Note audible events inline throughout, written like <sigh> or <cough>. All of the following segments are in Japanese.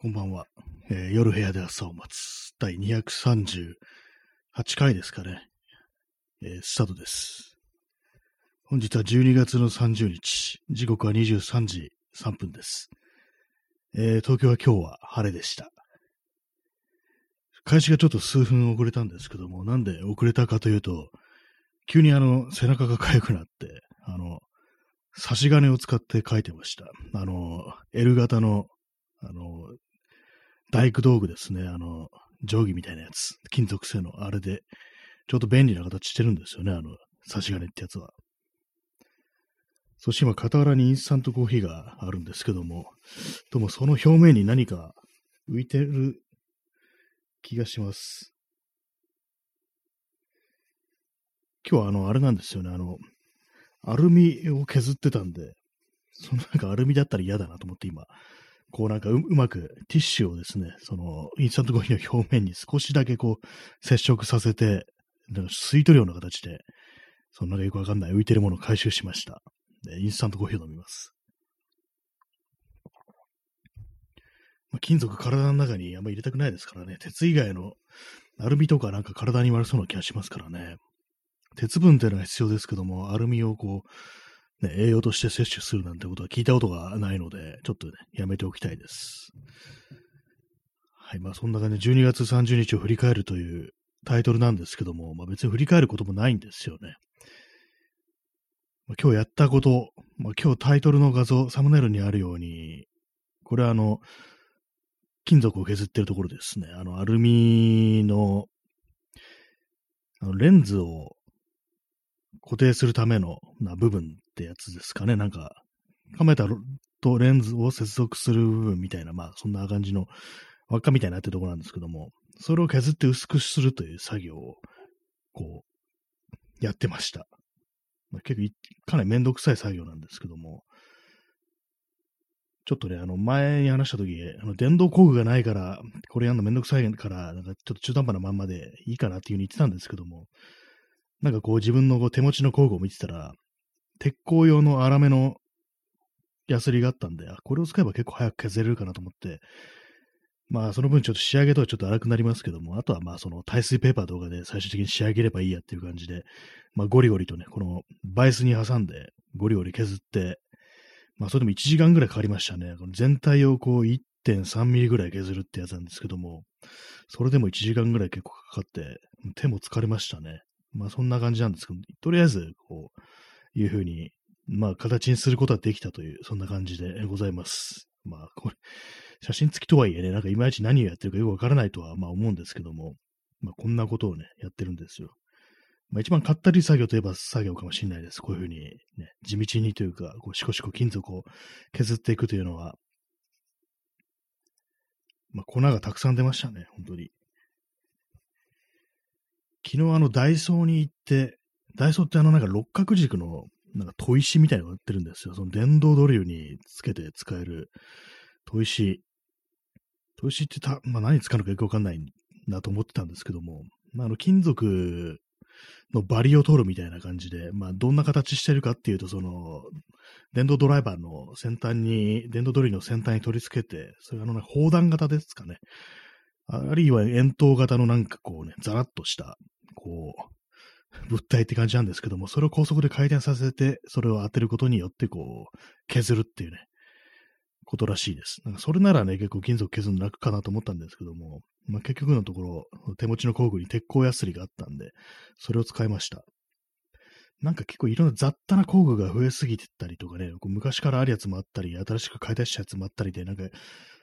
こんばんは、えー夜部屋で朝を待つ第238回ですかね。えースタートです。本日は12月の30日、時刻は23時3分です。えー東京は今日は晴れでした。開始がちょっと数分遅れたんですけども、なんで遅れたかというと、急にあの、背中が痒くなって、あの、差し金を使って書いてました。あの、L 型の、あの、大工道具ですね。あの、定規みたいなやつ。金属製の、あれで、ちょっと便利な形してるんですよね。あの、差し金ってやつは。そして今、傍らにインスタントコーヒーがあるんですけども、どうもその表面に何か浮いてる気がします。今日はあの、あれなんですよね。あの、アルミを削ってたんで、そのなんかアルミだったら嫌だなと思って今、こうなんかうまくティッシュをですね、そのインスタントコーヒーの表面に少しだけこう接触させて、なんか吸い取るような形で、そのなんかよくわかんない浮いてるものを回収しました。でインスタントコーヒーを飲みます。まあ、金属体の中にあんまり入れたくないですからね、鉄以外のアルミとかなんか体に悪そうな気がしますからね。鉄分っていうのは必要ですけども、アルミをこう、ね、栄養として摂取するなんてことは聞いたことがないので、ちょっとね、やめておきたいです。はい、まあそんな感じで12月30日を振り返るというタイトルなんですけども、まあ別に振り返ることもないんですよね。まあ、今日やったこと、まあ今日タイトルの画像、サムネイルにあるように、これはあの、金属を削ってるところですね。あの、アルミの、あのレンズを固定するためのな部分ってやつですかね。なんか、カメラとレンズを接続する部分みたいな、まあ、そんな感じの輪っかみたいなってところなんですけども、それを削って薄くするという作業を、こう、やってました。まあ、結構、かなりめんどくさい作業なんですけども、ちょっとね、あの、前に話したとき、あの、電動工具がないから、これやるのめんどくさいから、なんかちょっと中途半端なまんまでいいかなっていうふうに言ってたんですけども、なんかこう自分のこう手持ちの工具を見てたら、鉄鋼用の粗めのヤスリがあったんで、これを使えば結構早く削れるかなと思って、まあその分ちょっと仕上げとはちょっと荒くなりますけども、あとはまあその耐水ペーパーとかで最終的に仕上げればいいやっていう感じで、まあゴリゴリとね、このバイスに挟んでゴリゴリ削って、まあそれでも1時間ぐらいかかりましたね。この全体をこう1.3ミリぐらい削るってやつなんですけども、それでも1時間ぐらい結構かかって、手も疲れましたね。まあそんな感じなんですけど、とりあえず、こう、いうふうに、まあ形にすることはできたという、そんな感じでございます。まあこれ、写真付きとはいえね、なんかいまいち何をやってるかよくわからないとは、まあ思うんですけども、まあこんなことをね、やってるんですよ。まあ一番かったり作業といえば作業かもしれないです。こういうふうにね、地道にというか、こうシコシコ金属を削っていくというのは、まあ粉がたくさん出ましたね、本当に。昨日あのダイソーに行って、ダイソーってあのなんか六角軸のなんか砥石みたいなのが売ってるんですよ。その電動ドリルにつけて使える砥石。砥石ってた、まあ、何に使うのかよくわかんないなと思ってたんですけども、まあ、あの金属のバリを取るみたいな感じで、まあどんな形してるかっていうと、その電動ドライバーの先端に、電動ドリルの先端に取り付けて、それあの、ね、砲弾型ですかね。あるいは円筒型のなんかこうね、ザラッとした、こう、<laughs> 物体って感じなんですけども、それを高速で回転させて、それを当てることによってこう、削るっていうね、ことらしいです。なんかそれならね、結構金属削るの楽かなと思ったんですけども、まあ、結局のところ、手持ちの工具に鉄鋼ヤスリがあったんで、それを使いました。なんか結構いろんな雑多な工具が増えすぎてたりとかね、こう昔からあるやつもあったり、新しく買い出したやつもあったりで、なんか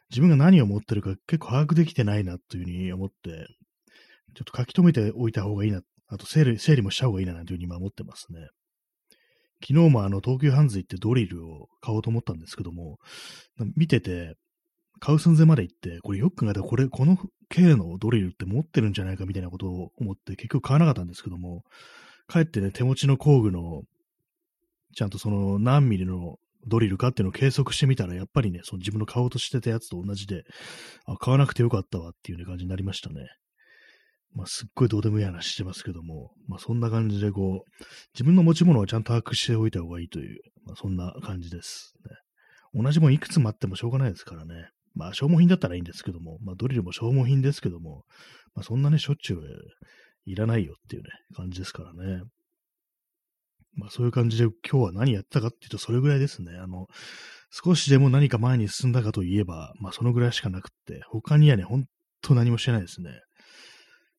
自分が何を持ってるか結構把握できてないなというふうに思って、ちょっと書き留めておいた方がいいなっ、あと整理整理もした方がいいななんていうふうに今思ってますね。昨日もあの東急ハンズ行ってドリルを買おうと思ったんですけども、見てて、買う寸前まで行って、これよく考えたらこれ、この系のドリルって持ってるんじゃないかみたいなことを思って結局買わなかったんですけども、帰ってね、手持ちの工具の、ちゃんとその何ミリのドリルかっていうのを計測してみたら、やっぱりね、その自分の買おうとしてたやつと同じで、あ、買わなくてよかったわっていう、感じになりましたね。まあ、すっごいどうでもいい話してますけども、まあ、そんな感じでこう、自分の持ち物をちゃんと把握しておいた方がいいという、まあ、そんな感じです、ね。同じもんいくつもあってもしょうがないですからね。まあ、消耗品だったらいいんですけども、まあ、ドリルも消耗品ですけども、まあ、そんなね、しょっちゅういらないよっていうね、感じですからね。まあ、そういう感じで今日は何やったかっていうと、それぐらいですね。あの、少しでも何か前に進んだかといえば、まあ、そのぐらいしかなくって、他にはね、ほんと何もしてないですね。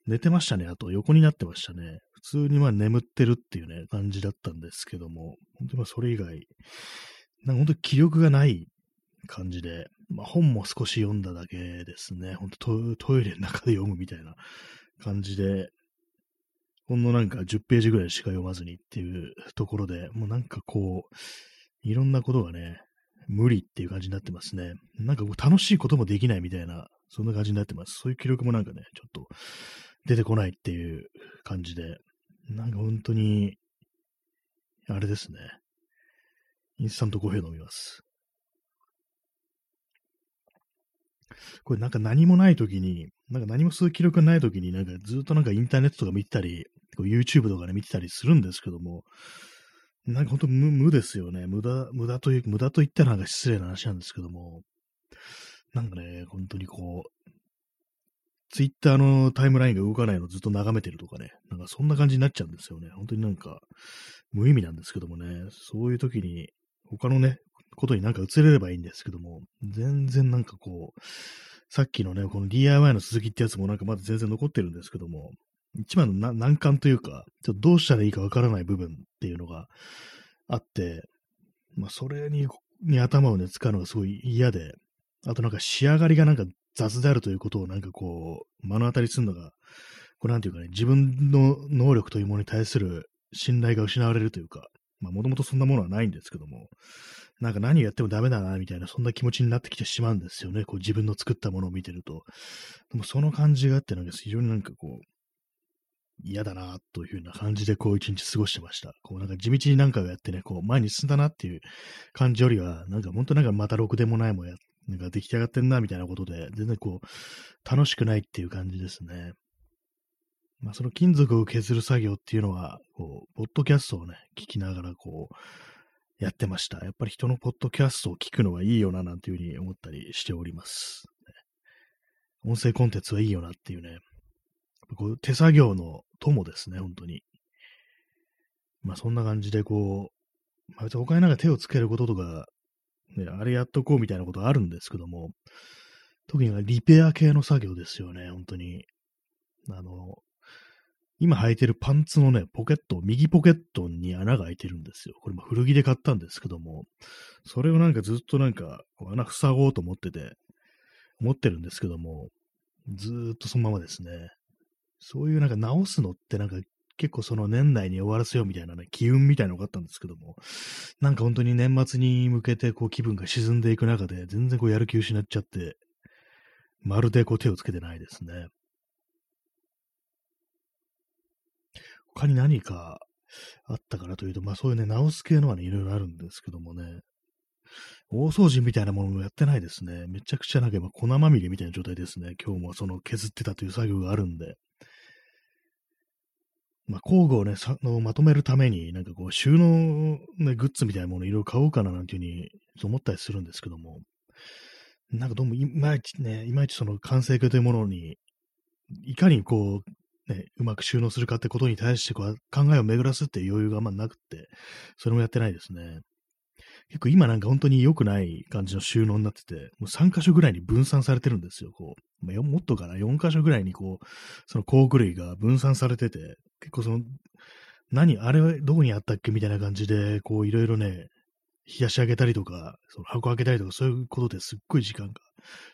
寝てましたね。あと、横になってましたね。普通にまあ眠ってるっていうね、感じだったんですけども、本当にまあそれ以外、なんか本当に気力がない感じで、まあ、本も少し読んだだけですね。ほんとトイレの中で読むみたいな感じで、ほんのなんか10ページぐらいしか読まずにっていうところで、もうなんかこう、いろんなことがね、無理っていう感じになってますね。なんか楽しいこともできないみたいな、そんな感じになってます。そういう記録もなんかね、ちょっと出てこないっていう感じで、なんか本当に、あれですね。インスタントコーヒー飲みます。これなんか何もない時に、なんか何もする記録がない時に、なんかずっとなんかインターネットとか見てたり、YouTube とかで見てたりするんですけども、なんか本当無無ですよね。無駄、無駄という、無駄と言ったらなんか失礼な話なんですけども、なんかね、本当にこう、ツイッターのタイムラインが動かないのをずっと眺めてるとかね、なんかそんな感じになっちゃうんですよね。本当になんか、無意味なんですけどもね、そういう時に、他のね、ことになんか移れればいいんですけども、全然なんかこう、さっきのね、この DIY の続きってやつもなんかまだ全然残ってるんですけども、一番の難関というか、ちょっとどうしたらいいかわからない部分っていうのがあって、まあそれにに頭をね、使うのがすごい嫌で、あとなんか仕上がりがなんか雑であるということをなんかこう、目の当たりするのが、これなんていうかね、自分の能力というものに対する信頼が失われるというか、まあもともとそんなものはないんですけども、なんか何をやってもダメだな、みたいな、そんな気持ちになってきてしまうんですよね。こう自分の作ったものを見てると。でもその感じがあって、なんか非常になんかこう、嫌だな、というふうな感じでこう一日過ごしてました。こうなんか地道に何かをやってね、こう前に進んだなっていう感じよりは、なんか本当なんかまたろくでもないもや、なんか出来上がってんな、みたいなことで、全然こう、楽しくないっていう感じですね。まあその金属を削る作業っていうのは、こう、ポッドキャストをね、聞きながらこう、やってました。やっぱり人のポッドキャストを聞くのはいいよな、なんていうふうに思ったりしております。音声コンテンツはいいよなっていうね。こう手作業の友ですね、本当に。まあそんな感じでこう、まあ、別に他になんか手をつけることとか、ね、あれやっとこうみたいなことあるんですけども、特にリペア系の作業ですよね、本当に。あの、今履いてるパンツのね、ポケット、右ポケットに穴が開いてるんですよ。これも古着で買ったんですけども、それをなんかずっとなんか、穴塞ごうと思ってて、思ってるんですけども、ずーっとそのままですね。そういうなんか直すのってなんか結構その年内に終わらせようみたいなね、機運みたいなのがあったんですけども、なんか本当に年末に向けてこう気分が沈んでいく中で、全然こうやる気失っちゃって、まるでこう手をつけてないですね。他に何かあったかなというと、まあそういうね、直す系のはね、いろいろあるんですけどもね、大掃除みたいなものもやってないですね。めちゃくちゃなんか今粉まみれみたいな状態ですね。今日もその削ってたという作業があるんで。まあ、工具をね、さのまとめるために、なんかこう、収納、ね、グッズみたいなものいろいろ買おうかななんていうふうに思ったりするんですけども、なんかどうもいまいちね、いまいちその完成形というものに、いかにこう、ね、うまく収納するかってことに対してこう考えを巡らすっていう余裕があんまなくって、それもやってないですね。結構今なんか本当に良くない感じの収納になってて、もう3箇所ぐらいに分散されてるんですよ。こう、もっとかな、4箇所ぐらいにこう、その工具類が分散されてて、結構その、何、あれはどこにあったっけみたいな感じで、こういろいろね、冷やし上げたりとか、その箱開けたりとか、そういうことですっごい時間が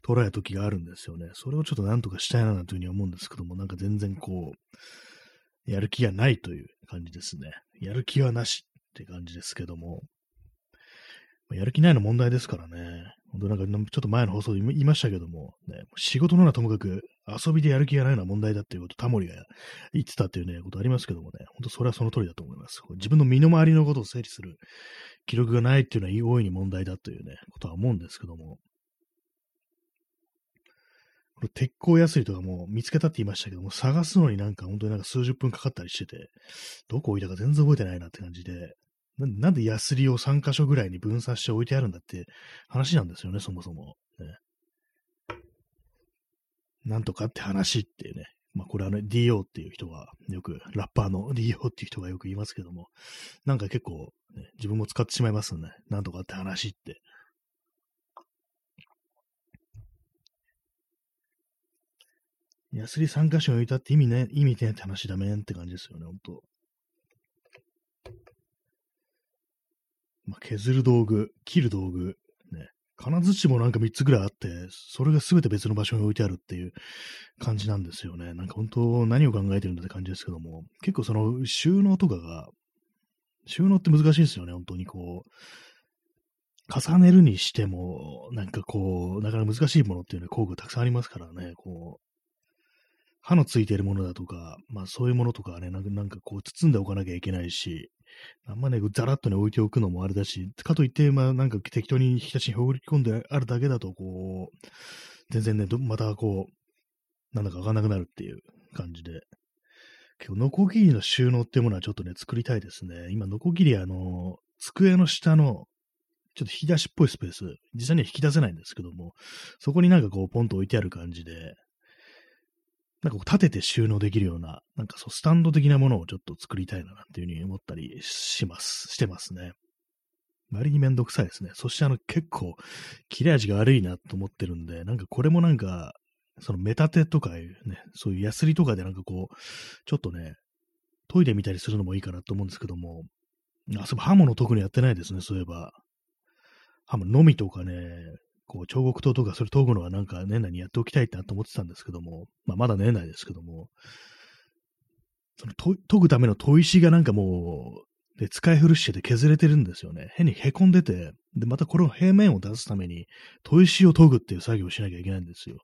取られる時があるんですよね。それをちょっとなんとかしたいなというふうに思うんですけども、なんか全然こう、やる気がないという感じですね。やる気はなしって感じですけども、やる気ないの問題ですからね。本当なんか、ちょっと前の放送で言いましたけども、ね、仕事のなともかく遊びでやる気がないのは問題だっていうこと、タモリが言ってたっていうね、ことありますけどもね、本当それはその通りだと思います。自分の身の回りのことを整理する記録がないっていうのは大いに問題だというね、ことは思うんですけども、これ鉄鋼ヤスリとかも見つけたって言いましたけども、探すのになんか本当になんか数十分かかったりしてて、どこ置いたか全然覚えてないなって感じで、なんでヤスリを3箇所ぐらいに分散して置いてあるんだって話なんですよね、そもそも。ね、なんとかって話っていうね、まあこれはね、DO っていう人がよく、ラッパーの DO っていう人がよく言いますけども、なんか結構、ね、自分も使ってしまいますね。なんとかって話って。ヤスリ3箇所に置いたって意味ね、意味ねって話だめんって感じですよね、ほんと。まあ、削る道具、切る道具、ね。金槌もなんか3つぐらいあって、それが全て別の場所に置いてあるっていう感じなんですよね。なんか本当何を考えてるんだって感じですけども、結構その収納とかが、収納って難しいですよね、本当にこう。重ねるにしても、なんかこう、なかなか難しいものっていうのは工具たくさんありますからね、こう、刃のついているものだとか、まあそういうものとかね、なんかこう包んでおかなきゃいけないし、あんまね、ざらっとね、置いておくのもあれだし、かといって、まあなんか適当に引き出しに放り込んであるだけだと、こう、全然ね、またこう、なんだかわかなくなるっていう感じで。結構、ノコギリの収納っていうものはちょっとね、作りたいですね。今、ノコギリあの、机の下の、ちょっと引き出しっぽいスペース、実際には引き出せないんですけども、そこになんかこう、ポンと置いてある感じで、なんかこう立てて収納できるような、なんかそう、スタンド的なものをちょっと作りたいな、っていうふうに思ったりします、してますね。割にめんどくさいですね。そしてあの結構切れ味が悪いなと思ってるんで、なんかこれもなんか、そのメタテとかいうね、そういうヤスリとかでなんかこう、ちょっとね、研いでみたりするのもいいかなと思うんですけども、あ、そう刃物特にやってないですね、そういえば。刃物のみとかね、こう、彫刻刀とかそれ研ぐのはなんか年内にやっておきたいってなと思ってたんですけども、まあまだ年内ですけども、その研ぐための砥石がなんかもう、で、使い古してて削れてるんですよね。変に凹んでて、で、またこれを平面を出すために、砥石を研ぐっていう作業をしなきゃいけないんですよ。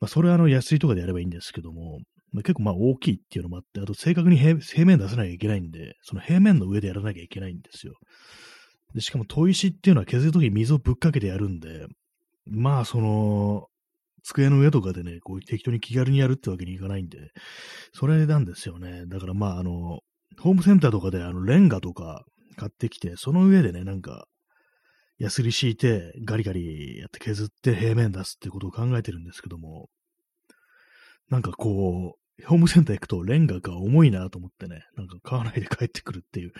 まあ、それはあの、安いとかでやればいいんですけども、まあ、結構まあ大きいっていうのもあって、あと正確に平面出さなきゃいけないんで、その平面の上でやらなきゃいけないんですよ。で、しかも砥石っていうのは削るときに水をぶっかけてやるんで、まあ、その、机の上とかでね、こう適当に気軽にやるってわけにいかないんで、それなんですよね。だからまあ、あの、ホームセンターとかであの、レンガとか買ってきて、その上でね、なんか、ヤスリ敷いて、ガリガリやって削って平面出すってことを考えてるんですけども、なんかこう、ホームセンター行くとレンガが重いなと思ってね、なんか買わないで帰ってくるっていう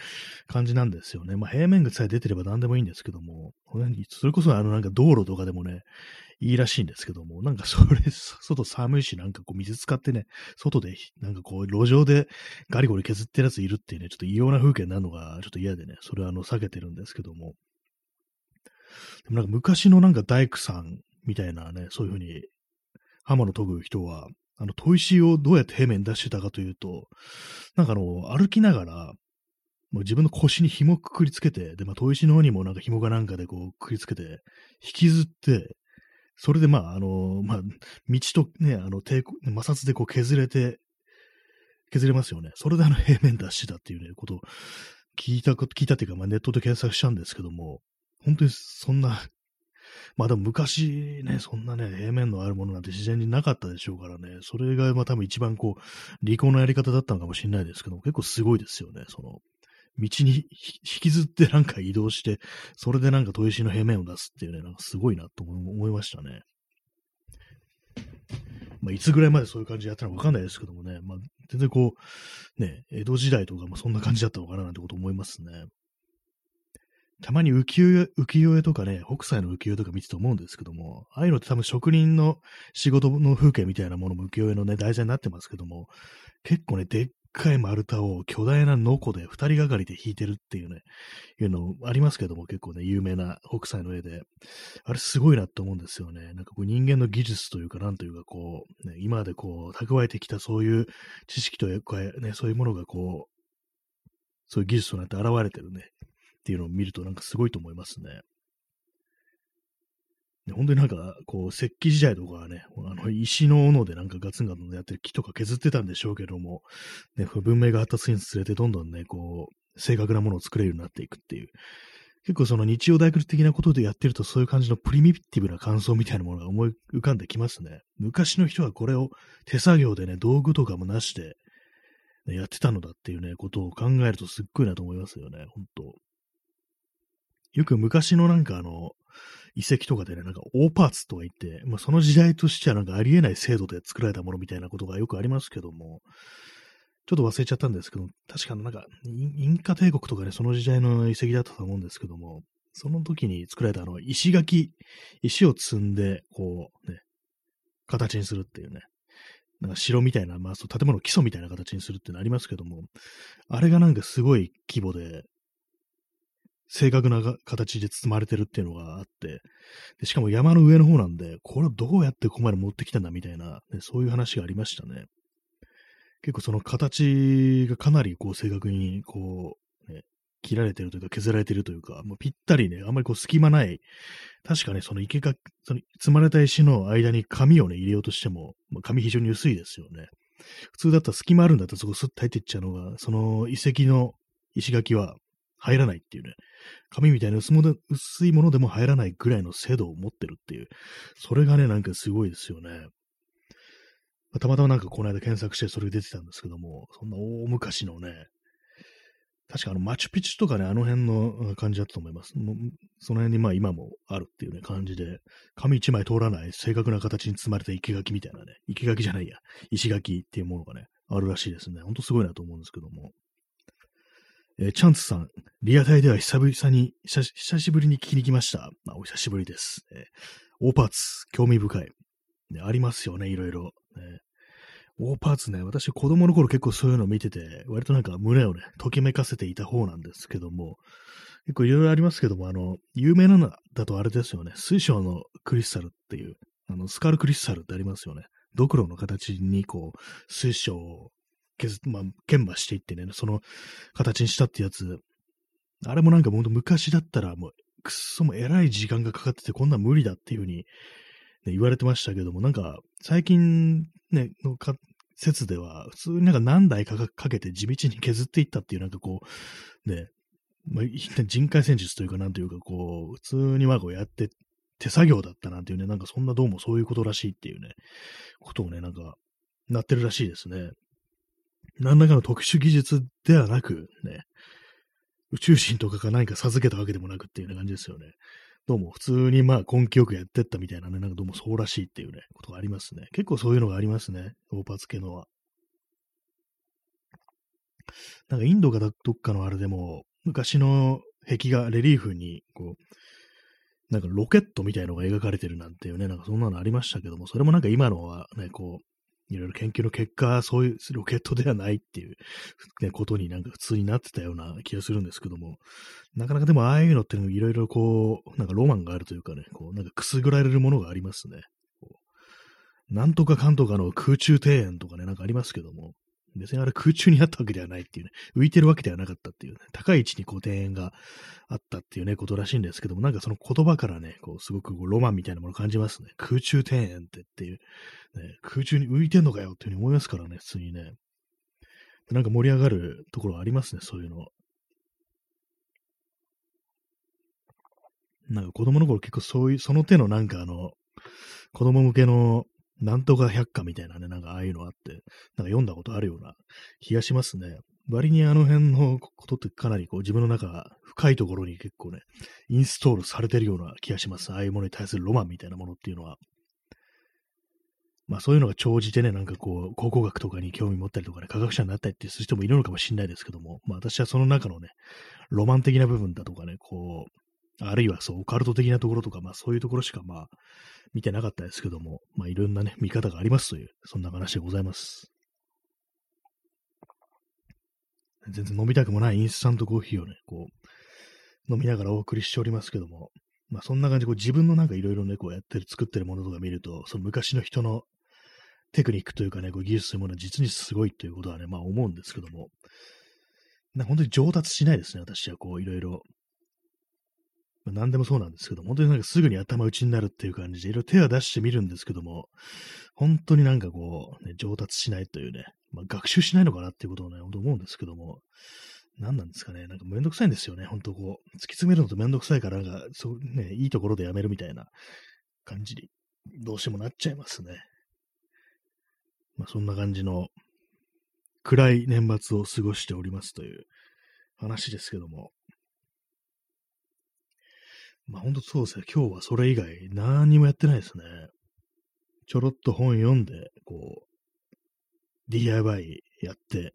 感じなんですよね。まあ平面がさえ出てれば何でもいいんですけども、それこそあのなんか道路とかでもね、いいらしいんですけども、なんかそれ、外寒いし、なんかこう水使ってね、外で、なんかこう路上でガリゴリ削ってるやついるっていうね、ちょっと異様な風景になるのがちょっと嫌でね、それはあの避けてるんですけども。でもなんか昔のなんか大工さんみたいなね、そういう風に刃物研ぐ人は、あの、砥石をどうやって平面出してたかというと、なんかあの、歩きながら、もう自分の腰に紐くくりつけて、で、まあ、砥石の方にもなんか紐かなんかでこう、くりつけて、引きずって、それでまあ、あの、まあ、道とね、あの、抵抗、摩擦でこう削れて、削れますよね。それであの平面出してたっていうね、ことを聞いたこと、聞いたっていうか、まあ、ネットで検索したんですけども、本当にそんなまあでも昔ね、そんなね、平面のあるものなんて自然になかったでしょうからね、それがまあ多分一番こう、利口なやり方だったのかもしれないですけども結構すごいですよね、その、道に <laughs> 引きずってなんか移動して、それでなんか砥石の平面を出すっていうね、なんかすごいなと思いましたね。まあ、いつぐらいまでそういう感じでやったのかわかんないですけどもね、まあ、全然こう、ね、江戸時代とかもそんな感じだったのかななんてこと思いますね。たまに浮世絵、とかね、北斎の浮世絵とか見てて思うんですけども、ああいうのって多分職人の仕事の風景みたいなものも浮世絵のね、題材になってますけども、結構ね、でっかい丸太を巨大なノコで二人がかりで弾いてるっていうね、いうのありますけども、結構ね、有名な北斎の絵で、あれすごいなって思うんですよね。なんかこう人間の技術というか、なんというかこう、ね、今までこう、蓄えてきたそういう知識というか、ね、そういうものがこう、そういう技術となって現れてるね、っていうのを見るとなんかすごいと思いますね。本当になんか、こう、石器時代とかはね、あの、石の斧でなんかガツンガツンやってる木とか削ってたんでしょうけども、ね、文明が発達するにつれてどんどんね、こう、正確なものを作れるようになっていくっていう。結構その日曜大工的なことでやってるとそういう感じのプリミティブな感想みたいなものが思い浮かんできますね。昔の人はこれを手作業でね、道具とかもなしで、ね、やってたのだっていうね、ことを考えるとすっごいなと思いますよね、本当よく昔のなんかあの、遺跡とかでね、なんか大パーツとか言って、まあ、その時代としてはなんかありえない制度で作られたものみたいなことがよくありますけども、ちょっと忘れちゃったんですけど、確かなんか、インカ帝国とかね、その時代の遺跡だったと思うんですけども、その時に作られたあの、石垣、石を積んで、こう、ね、形にするっていうね、なんか城みたいな、まあ、そう建物基礎みたいな形にするってのありますけども、あれがなんかすごい規模で、正確な形で包まれてるっていうのがあって、でしかも山の上の方なんで、これをどうやってここまで持ってきたんだみたいな、ね、そういう話がありましたね。結構その形がかなりこう正確にこう、ね、切られてるというか削られてるというか、もうぴったりね、あんまりこう隙間ない、確かね、その池が、その積まれた石の間に紙をね、入れようとしても、まあ、紙非常に薄いですよね。普通だったら隙間あるんだったらそこスッと入っていっちゃうのが、その遺跡の石垣は入らないっていうね、紙みたいな薄いものでも入らないぐらいの精度を持ってるっていう、それがね、なんかすごいですよね。たまたまなんかこの間検索してそれ出てたんですけども、そんな大昔のね、確かあの、マチュピチュとかね、あの辺の感じだったと思います。その辺にまあ今もあるっていうね、感じで、紙一枚通らない正確な形に積まれた生垣みたいなね、生垣じゃないや、石垣っていうものがね、あるらしいですね。ほんとすごいなと思うんですけども。えー、チャンツさん、リアタイでは久々に、久しぶりに聞きに来ました。まあ、お久しぶりです。えー、大パーツ、興味深い。ね、ありますよね、いろいろ。ね、大パーツね、私子供の頃結構そういうの見てて、割となんか胸をね、ときめかせていた方なんですけども、結構いろいろありますけども、あの、有名なのだとあれですよね、水晶のクリスタルっていう、あの、スカルクリスタルってありますよね。ドクロの形にこう、水晶を削まあ、研磨していってね、その形にしたってやつ、あれもなんかほんと昔だったらもう、くっそも偉い時間がかかっててこんな無理だっていう風に、ね、言われてましたけども、なんか最近ね、のか説では、普通になんか何台かかけて地道に削っていったっていうなんかこう、ね、まあ、人海戦術というかなんというかこう、普通にまあこうやって手作業だったなんていうね、なんかそんなどうもそういうことらしいっていうね、ことをね、なんか、なってるらしいですね。何らかの特殊技術ではなく、ね、宇宙人とかが何か授けたわけでもなくっていうような感じですよね。どうも普通にまあ根気よくやってったみたいなね、なんかどうもそうらしいっていうね、ことがありますね。結構そういうのがありますね。オーパーツ系のは。なんかインドかどっかのあれでも、昔の壁画、レリーフに、こう、なんかロケットみたいのが描かれてるなんていうね、なんかそんなのありましたけども、それもなんか今のはね、こう、いろいろ研究の結果、そういうロケットではないっていう、ね、ことになんか普通になってたような気がするんですけども、なかなかでもああいうのっていろいろこう、なんかロマンがあるというかね、こう、なんかくすぐられるものがありますね。なんとかかんとかの空中庭園とかね、なんかありますけども、別にあれ空中にあったわけではないっていうね、浮いてるわけではなかったっていうね、高い位置にこう庭園があったっていうね、ことらしいんですけども、なんかその言葉からね、こう、すごくこうロマンみたいなものを感じますね。空中庭園ってっていう、ね、空中に浮いてんのかよっていうふうに思いますからね、普通にね。なんか盛り上がるところありますね、そういうの。なんか子供の頃結構そういう、その手のなんかあの、子供向けのなんとか百科みたいなね、なんかああいうのあって、なんか読んだことあるような気がしますね。割にあの辺のことってかなりこう自分の中が深いところに結構ね、インストールされてるような気がします。ああいうものに対するロマンみたいなものっていうのは。まあそういうのが長じてね、なんかこう、考古学とかに興味持ったりとかね、科学者になったりってする人もいるのかもしれないですけども、まあ私はその中のね、ロマン的な部分だとかね、こう、あるいはそう、オカルト的なところとか、まあそういうところしかまあ見てなかったですけども、まあいろんなね、見方がありますという、そんな話でございます。全然飲みたくもないインスタントコーヒーをね、こう、飲みながらお送りしておりますけども、まあそんな感じでこう自分のなんかいろいろね、こうやってる、作ってるものとか見ると、その昔の人のテクニックというかね、こう技術というものは実にすごいということはね、まあ思うんですけども、な本当に上達しないですね、私はこういろいろ。まあ、何でもそうなんですけど、本当になんかすぐに頭打ちになるっていう感じで、いろいろ手は出してみるんですけども、本当になんかこう、ね、上達しないというね、まあ、学習しないのかなっていうことをね、本当思うんですけども、何なんですかね、なんかめんどくさいんですよね、本当こう、突き詰めるのとめんどくさいから、なんか、そうね、いいところでやめるみたいな感じに、どうしてもなっちゃいますね。まあ、そんな感じの、暗い年末を過ごしておりますという話ですけども、まあ本当そうですね。今日はそれ以外何もやってないですね。ちょろっと本読んで、こう、DIY やって、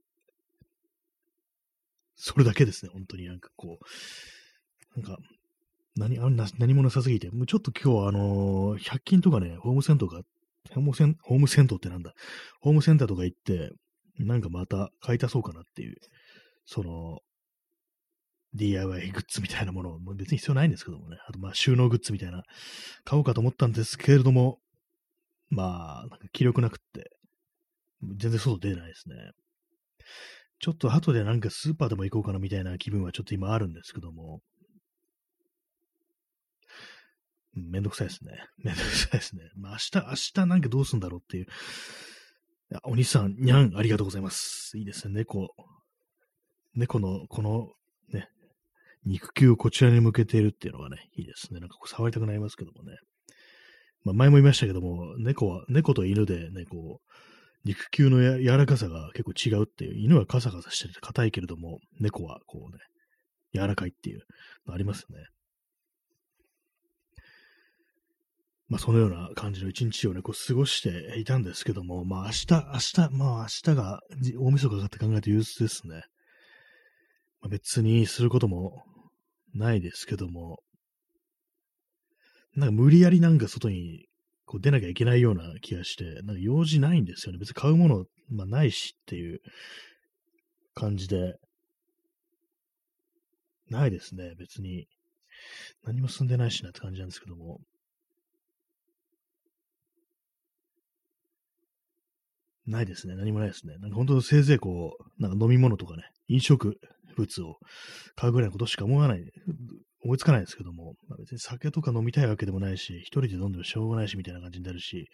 それだけですね。本当になんかこう、なんか、何、あな何もなさすぎて、もうちょっと今日あのー、100均とかね、ホームセンターが、ホームセン、ホームセントってなんだ、ホームセンターとか行って、なんかまた買い足そうかなっていう、その、DIY グッズみたいなもの、も別に必要ないんですけどもね。あと、まあ、収納グッズみたいな、買おうかと思ったんですけれども、まあ、なんか気力なくって、全然外出ないですね。ちょっと後でなんかスーパーでも行こうかなみたいな気分はちょっと今あるんですけども、めんどくさいですね。<laughs> めんどくさいですね。まあ明日、明日なんかどうすんだろうっていう。お兄さん、にゃん、ありがとうございます。いいですね、猫。猫の、この、肉球をこちらに向けているっていうのがね、いいですね。なんかこう触りたくなりますけどもね。まあ前も言いましたけども、猫は、猫と犬でね、こう、肉球のや柔らかさが結構違うっていう。犬はカサカサしてて硬いけれども、猫はこうね、柔らかいっていうありますよね。まあ、そのような感じの一日をね、こう過ごしていたんですけども、まあ、明日、明日、まあ、明日が大晦日かって考えて憂鬱ですね。まあ、別にすることもないですけども、なんか無理やりなんか外にこう出なきゃいけないような気がして、なんか用事ないんですよね。別に買うもの、まあ、ないしっていう感じで、ないですね、別に。何も進んでないしなって感じなんですけども。ないですね。何もないですね。なんか本当せいぜいこう、なんか飲み物とかね、飲食物を買うぐらいのことしか思わない、思いつかないですけども、まあ、別に酒とか飲みたいわけでもないし、一人で飲んでもしょうがないしみたいな感じになるし、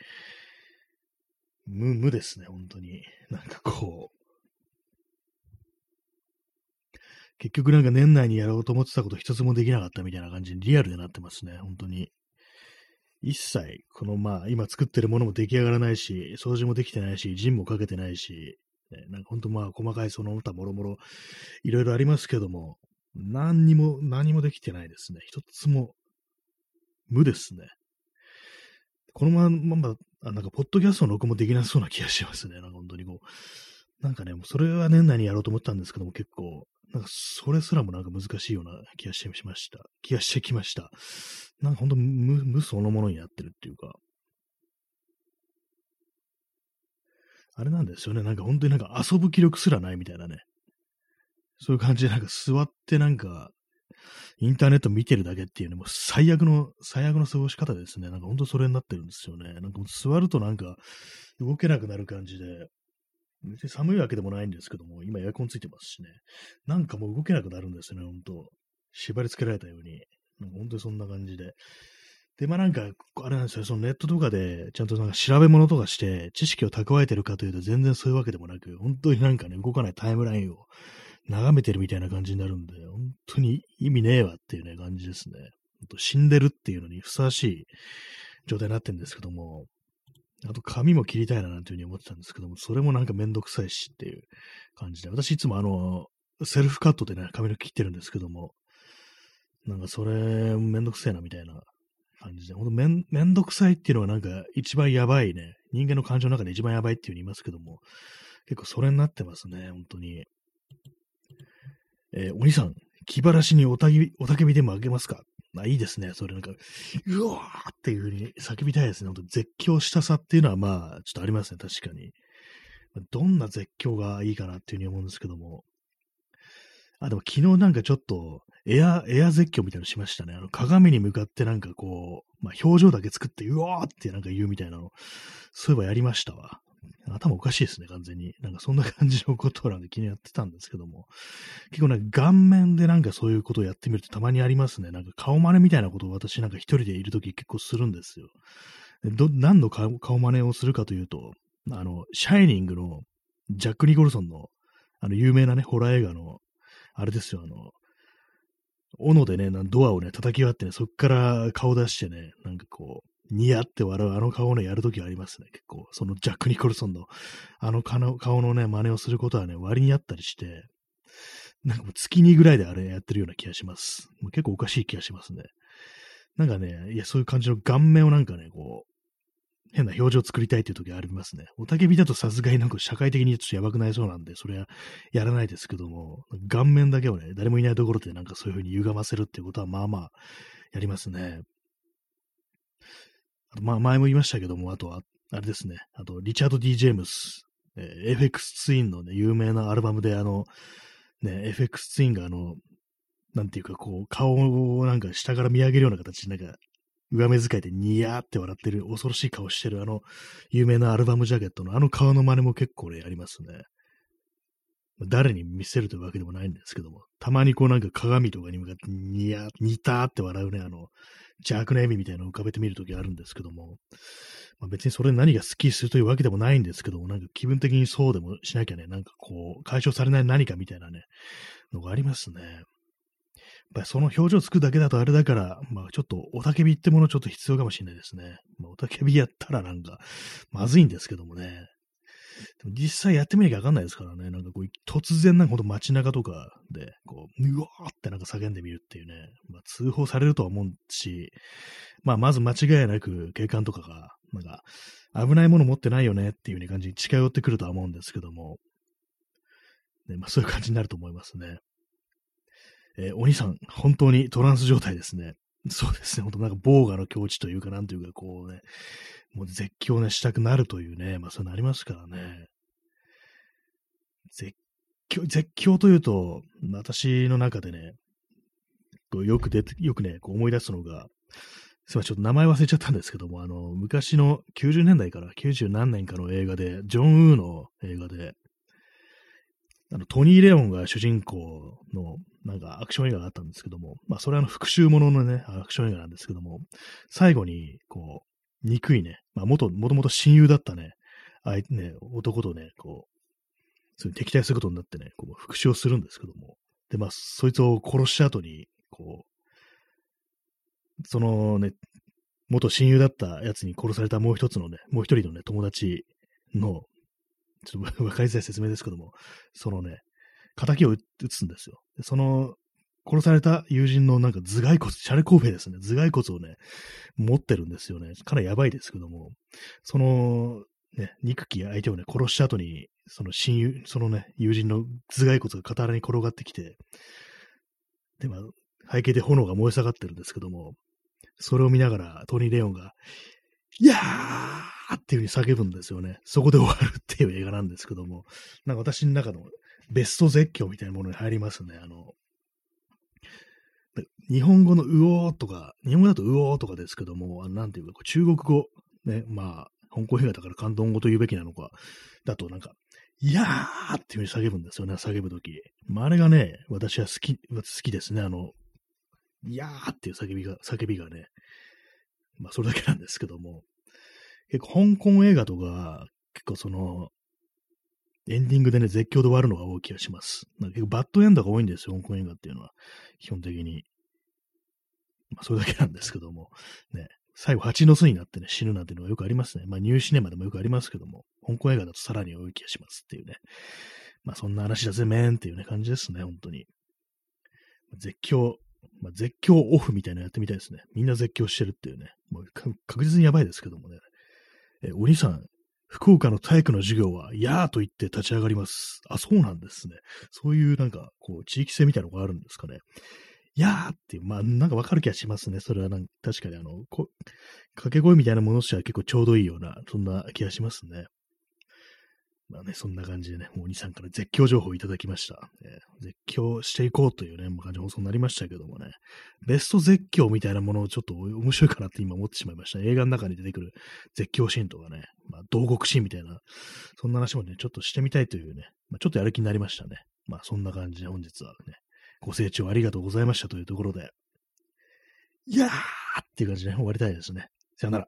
無、無ですね、本当に。なんかこう、結局なんか年内にやろうと思ってたこと一つもできなかったみたいな感じにリアルでなってますね、本当に。一切、このまあ、今作ってるものも出来上がらないし、掃除もできてないし、ジンもかけてないし、ね、なんかほんとまあ、細かいその他もろもろ、いろいろありますけども、何にも、何もできてないですね。一つも、無ですね。このまま、あ、なんか、ポッドキャストの録音もできなそうな気がしますね。なんか本当にこう。なんかね、それは年内にやろうと思ったんですけども、結構、なんか、それすらもなんか難しいような気がしてしました。気がしてきました。なんか本当無、無そのものになってるっていうか。あれなんですよね。なんか本当になんか遊ぶ気力すらないみたいなね。そういう感じでなんか座ってなんか、インターネット見てるだけっていうね、もう最悪の、最悪の過ごし方ですね。なんか本当それになってるんですよね。なんかもう座るとなんか動けなくなる感じで、別に寒いわけでもないんですけども、今エアコンついてますしね。なんかもう動けなくなるんですよね、ほんと。縛り付けられたように。なんか本当にそんな感じで。で、まあなんか、あれなんですよ、そのネットとかで、ちゃんとなんか調べ物とかして、知識を蓄えてるかというと全然そういうわけでもなく、本当になんかね、動かないタイムラインを眺めてるみたいな感じになるんで、本当に意味ねえわっていうね、感じですね。死んでるっていうのにふさわしい状態になってるんですけども、あと髪も切りたいななんていうふうに思ってたんですけども、それもなんかめんどくさいしっていう感じで、私いつもあの、セルフカットでね、髪の毛切ってるんですけども、なんかそれめんどくせえなみたいな感じで、ほんとめんめんどくさいっていうのはなんか一番やばいね、人間の感情の中で一番やばいっていうふうに言いますけども、結構それになってますね、本当に。えー、お兄さん、気晴らしにおたぎ、おたけびでもあげますか？あ、いいですね。それなんか、うわーっていう風に叫びたいですね。本当絶叫したさっていうのはまあ、ちょっとありますね。確かに。どんな絶叫がいいかなっていう風に思うんですけども。あ、でも昨日なんかちょっと、エア、エア絶叫みたいなのしましたね。あの、鏡に向かってなんかこう、まあ、表情だけ作って、うわーってなんか言うみたいなの、そういえばやりましたわ。頭おかしいですね、完全に。なんかそんな感じのことをなんか気にやってたんですけども。結構なんか顔面でなんかそういうことをやってみるとたまにありますね。なんか顔真似みたいなことを私なんか一人でいるとき結構するんですよ。ど、何の顔真似をするかというと、あの、シャイニングのジャック・ニコルソンの、あの、有名なね、ホラー映画の、あれですよ、あの、斧でね、ドアをね、叩き割ってね、そっから顔出してね、なんかこう、ニヤって笑うあの顔をね、やるときありますね、結構。そのジャック・ニコルソンのあの顔のね、真似をすることはね、割にあったりして、なんかもう月2ぐらいであれやってるような気がします。もう結構おかしい気がしますね。なんかね、いや、そういう感じの顔面をなんかね、こう、変な表情を作りたいっていう時ありますね。おたけびだとさすがになんか社会的にちょっとやばくなりそうなんで、それはやらないですけども、顔面だけをね、誰もいないところでなんかそういう風に歪ませるっていうことはまあまあやりますね。あとまあ前も言いましたけども、あとは、あれですね、あとリチャード・ D・ ジェームス、えー、FX ツインのね、有名なアルバムであの、ね、FX ツインがあの、なんていうかこう、顔をなんか下から見上げるような形でなんか上目遣いでニヤーって笑ってる、恐ろしい顔してる、あの、有名なアルバムジャケットのあの顔の真似も結構ね、ありますね。誰に見せるというわけでもないんですけども、たまにこうなんか鏡とかに向かってニヤー、ニターって笑うね、あの、邪悪な笑みみたいなのを浮かべてみるときあるんですけども、まあ、別にそれ何が好きするというわけでもないんですけども、なんか気分的にそうでもしなきゃね、なんかこう、解消されない何かみたいなね、のがありますね。ぱりその表情つくだけだとあれだから、まあちょっとおたけびってものちょっと必要かもしれないですね。まあ、おたけびやったらなんか、まずいんですけどもね。でも実際やってみなきゃわかんないですからね。なんかこう、突然なんかほんと街中とかで、こう、うわーってなんか叫んでみるっていうね。まあ通報されるとは思うし、まあまず間違いなく警官とかが、なんか、危ないもの持ってないよねっていう風に感じに近寄ってくるとは思うんですけども、ね、まあそういう感じになると思いますね。えー、お兄さん、本当にトランス状態ですね。そうですね。本当なんか、防我の境地というか、なんというか、こうね、もう絶叫ね、したくなるというね、まあそうなりますからね。絶叫、絶叫というと、私の中でね、こうよく出て、よくね、こう思い出すのが、すいません、ちょっと名前忘れちゃったんですけども、あの、昔の90年代から90何年かの映画で、ジョン・ウーの映画で、あの、トニー・レオンが主人公の、なんか、アクション映画があったんですけども、まあ、それはあの、復讐もののね、アクション映画なんですけども、最後に、こう、憎いね、まあ、元、もともと親友だったね、あいね、男とね、こう、そういう敵対することになってね、こう、復讐をするんですけども、で、まあ、そいつを殺した後に、こう、そのね、元親友だったやつに殺されたもう一つのね、もう一人のね、友達の、ちょっと分 <laughs> かりづらい説明ですけども、そのね、仇を撃つんですよ。その、殺された友人のなんか頭蓋骨、シャレコーフェですね。頭蓋骨をね、持ってるんですよね。かなりやばいですけども、その、ね、憎き相手をね、殺した後に、その親友、そのね、友人の頭蓋骨が傍らに転がってきて、で、まあ、背景で炎が燃え盛ってるんですけども、それを見ながらトニー・レオンが、いやーっていう風に叫ぶんですよね。そこで終わるっていう映画なんですけども、なんか私の中のベスト絶叫みたいなものに入りますね。あの、日本語のうおーとか、日本語だとうおーとかですけども、あなんていうか、中国語、ね、まあ、香港映画だから関東語と言うべきなのか、だとなんか、いやーっていう風に叫ぶんですよね、叫ぶとき。まあ、あれがね、私は好き、好きですね、あの、いやーっていう叫びが、叫びがね、まあ、それだけなんですけども、結構香港映画とか、結構その、エンディングでね、絶叫で終わるのが多い気がします。なんかバッドエンドが多いんですよ、香港映画っていうのは。基本的に。まあ、それだけなんですけども。ね、最後蜂の巣になってね、死ぬなんていうのがよくありますね。まあ、ニューシネマでもよくありますけども、香港映画だとさらに多い気がしますっていうね。まあ、そんな話だぜ、めんっていうね、感じですね、本当に。絶叫、まあ、絶叫オフみたいなのやってみたいですね。みんな絶叫してるっていうね。もう確実にやばいですけどもね。え、お兄さん、福岡の体育の授業は、やーと言って立ち上がります。あ、そうなんですね。そういうなんか、こう、地域性みたいなのがあるんですかね。やーって、まあ、なんかわかる気がしますね。それはなんか、確かにあの、こ掛け声みたいなものとしては結構ちょうどいいような、そんな気がしますね。まあね、そんな感じでね、もうお兄さんから絶叫情報をいただきました。えー、絶叫していこうというね、もう感じ放送になりましたけどもね、ベスト絶叫みたいなものをちょっと面白いかなって今思ってしまいました。映画の中に出てくる絶叫シーンとかね、まあ、同国シーンみたいな、そんな話もね、ちょっとしてみたいというね、まあ、ちょっとやる気になりましたね。まあ、そんな感じで本日はね、ご清聴ありがとうございましたというところで、いやーっていう感じで、ね、終わりたいですね。さよなら。